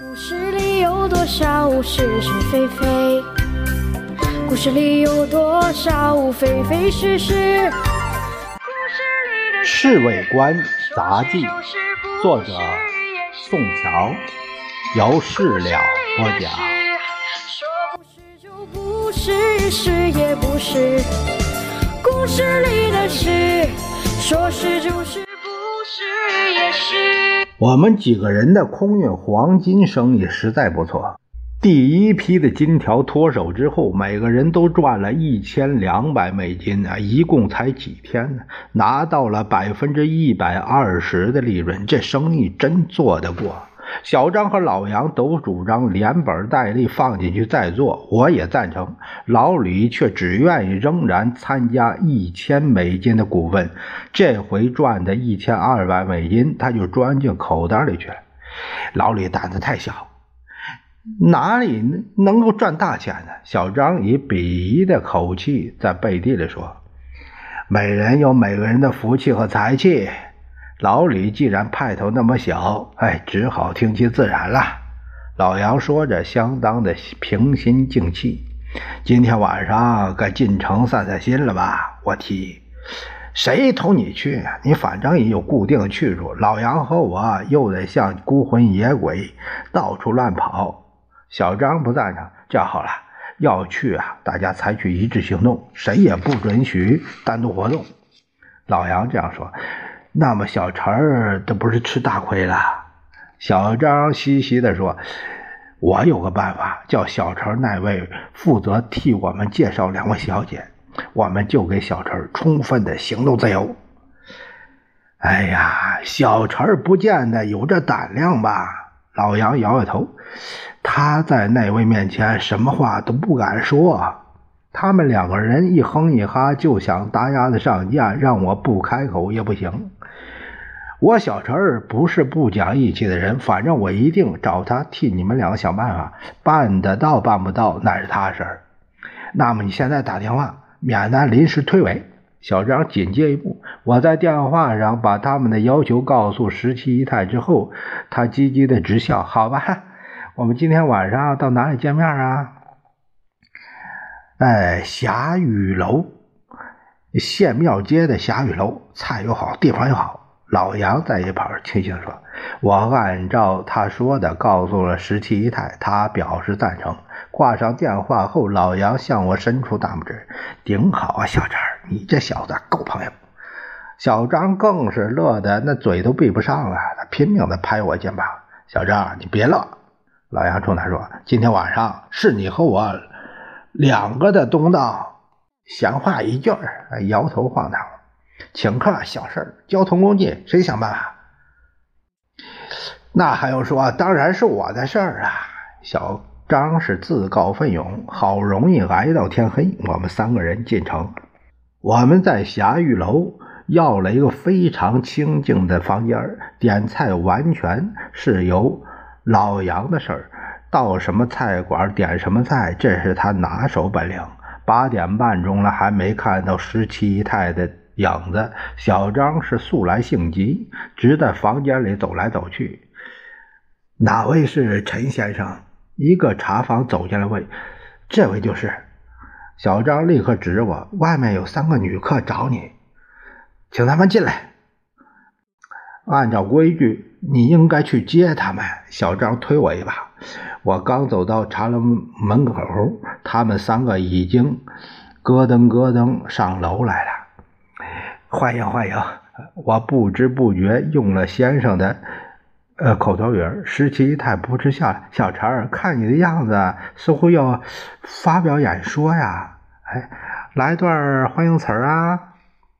故事里有多少是是非非？故事里有多少非非是是？《侍卫官杂记》作者宋乔，由事了播讲。说不是就不是，是也不是。故事里的事，说是就是。我们几个人的空运黄金生意实在不错。第一批的金条脱手之后，每个人都赚了一千两百美金啊！一共才几天呢，拿到了百分之一百二十的利润，这生意真做得过。小张和老杨都主张连本带利放进去再做，我也赞成。老李却只愿意仍然参加一千美金的股份，这回赚的一千二百美金他就钻进口袋里去了。老李胆子太小。哪里能够赚大钱呢？小张以鄙夷的口气在背地里说：“每人有每个人的福气和财气。老李既然派头那么小，哎，只好听其自然了。”老杨说着，相当的平心静气。今天晚上该进城散散心了吧？我提议，谁同你去？你反正也有固定的去处。老杨和我又得像孤魂野鬼，到处乱跑。小张不赞成，这样好了，要去啊，大家采取一致行动，谁也不准许单独活动。老杨这样说，那么小陈儿这不是吃大亏了？小张嘻嘻地说：“我有个办法，叫小陈那位负责替我们介绍两位小姐，我们就给小陈充分的行动自由。”哎呀，小陈儿不见得有这胆量吧？老杨摇摇头，他在那位面前什么话都不敢说。他们两个人一哼一哈，就想搭鸭子上架，让我不开口也不行。我小陈儿不是不讲义气的人，反正我一定找他替你们两个想办法，办得到办不到那是他事儿。那么你现在打电话，免得临时推诿。小张紧接一步，我在电话上把他们的要求告诉十七姨太之后，他积极的直笑。好吧，我们今天晚上到哪里见面啊？哎，霞雨楼，县庙街的霞雨楼，菜又好，地方又好。老杨在一旁轻轻说：“我按照他说的告诉了十七姨太，他表示赞成。”挂上电话后，老杨向我伸出大拇指：“顶好啊，小张，你这小子够朋友。”小张更是乐得那嘴都闭不上了，他拼命的拍我肩膀：“小张，你别乐。”老杨冲他说：“今天晚上是你和我两个的东道，闲话一句。”摇头晃脑：“请客小事儿交通工具谁想办法？”那还用说？当然是我的事儿啊，小。张是自告奋勇，好容易挨到天黑，我们三个人进城。我们在霞玉楼要了一个非常清静的房间，点菜完全是由老杨的事儿，到什么菜馆点什么菜，这是他拿手本领。八点半钟了，还没看到十七姨太的影子。小张是素来性急，直在房间里走来走去。哪位是陈先生？一个茶房走进来问：“这位就是。”小张立刻指着我：“外面有三个女客找你，请他们进来。”按照规矩，你应该去接他们。小张推我一把，我刚走到茶楼门口，他们三个已经咯噔咯噔上楼来了。欢迎欢迎！我不知不觉用了先生的。呃，口头语儿，十七太不知笑了。小陈儿，看你的样子，似乎要发表演说呀。哎，来段欢迎词儿啊！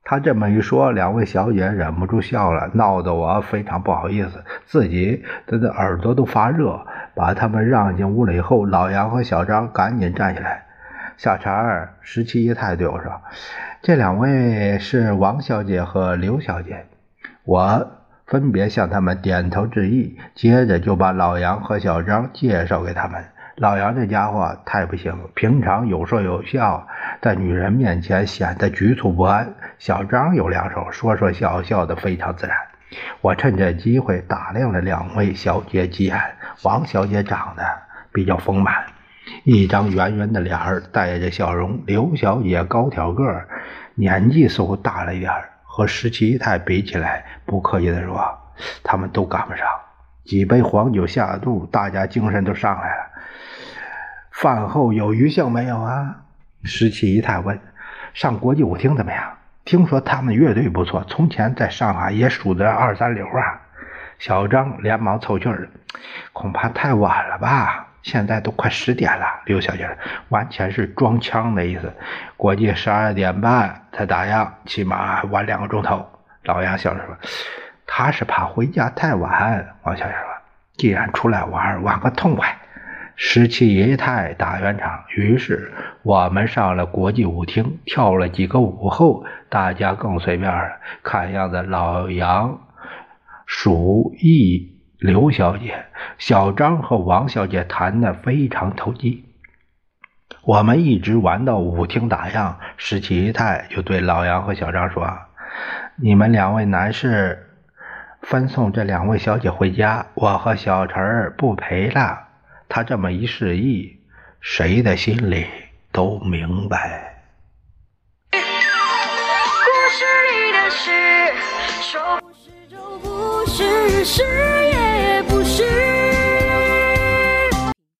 他这么一说，两位小姐忍不住笑了，闹得我非常不好意思，自己的的耳朵都发热。把他们让进屋了以后，老杨和小张赶紧站起来。小陈儿，十七姨太对我说：“这两位是王小姐和刘小姐。”我。分别向他们点头致意，接着就把老杨和小张介绍给他们。老杨这家伙太不行，平常有说有笑，在女人面前显得局促不安。小张有两手，说说笑笑的非常自然。我趁这机会打量了两位小姐几眼。王小姐长得比较丰满，一张圆圆的脸儿，带着笑容。刘小姐高挑个儿，年纪似乎大了一点儿，和十七姨太比起来，不客气地说，他们都赶不上。几杯黄酒下肚，大家精神都上来了。饭后有余兴没有啊？十七姨太问。上国际舞厅怎么样？听说他们乐队不错，从前在上海也数得二三流啊。小张连忙凑趣儿，恐怕太晚了吧？现在都快十点了。刘小姐完全是装腔的意思。国际十二点半才打烊，起码晚两个钟头。老杨笑着说：“他是怕回家太晚。”王小姐说：“既然出来玩，玩个痛快。”十七姨太打圆场，于是我们上了国际舞厅，跳了几个舞后，大家更随便了。看样子老杨、鼠疫、刘小姐、小张和王小姐谈得非常投机。我们一直玩到舞厅打烊，十七姨太就对老杨和小张说：“你们两位男士分送这两位小姐回家，我和小陈儿不陪了。”他这么一示意，谁的心里都明白。故事里的事，说不是就不是，是也。